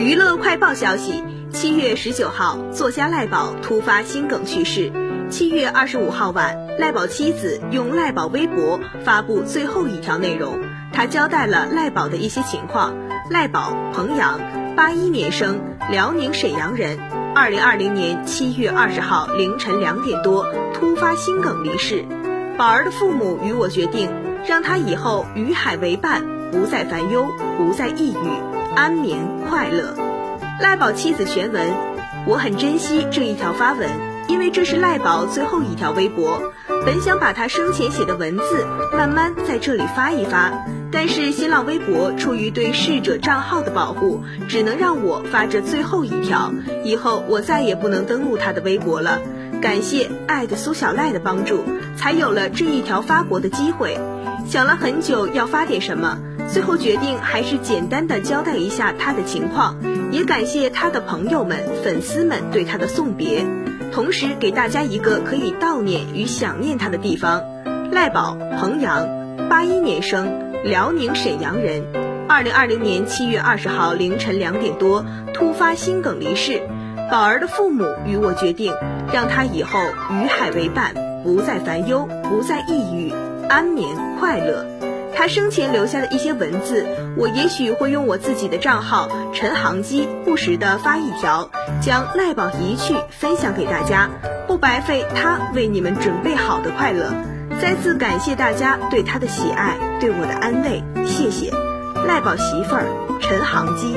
娱乐快报消息：七月十九号，作家赖宝突发心梗去世。七月二十五号晚，赖宝妻子用赖宝微博发布最后一条内容，他交代了赖宝的一些情况。赖宝，彭阳，八一年生，辽宁沈阳人。二零二零年七月二十号凌晨两点多，突发心梗离世。宝儿的父母与我决定，让他以后与海为伴，不再烦忧，不再抑郁。安眠快乐，赖宝妻子全文，我很珍惜这一条发文，因为这是赖宝最后一条微博。本想把他生前写的文字慢慢在这里发一发，但是新浪微博出于对逝者账号的保护，只能让我发这最后一条。以后我再也不能登录他的微博了。感谢爱的苏小赖的帮助，才有了这一条发博的机会。想了很久要发点什么。最后决定还是简单的交代一下他的情况，也感谢他的朋友们、粉丝们对他的送别，同时给大家一个可以悼念与想念他的地方。赖宝，彭阳，八一年生，辽宁沈阳人，二零二零年七月二十号凌晨两点多突发心梗离世。宝儿的父母与我决定，让他以后与海为伴，不再烦忧，不再抑郁，安眠快乐。他生前留下的一些文字，我也许会用我自己的账号陈航基不时的发一条，将赖宝一去分享给大家，不白费他为你们准备好的快乐。再次感谢大家对他的喜爱，对我的安慰，谢谢。赖宝媳妇儿陈航基。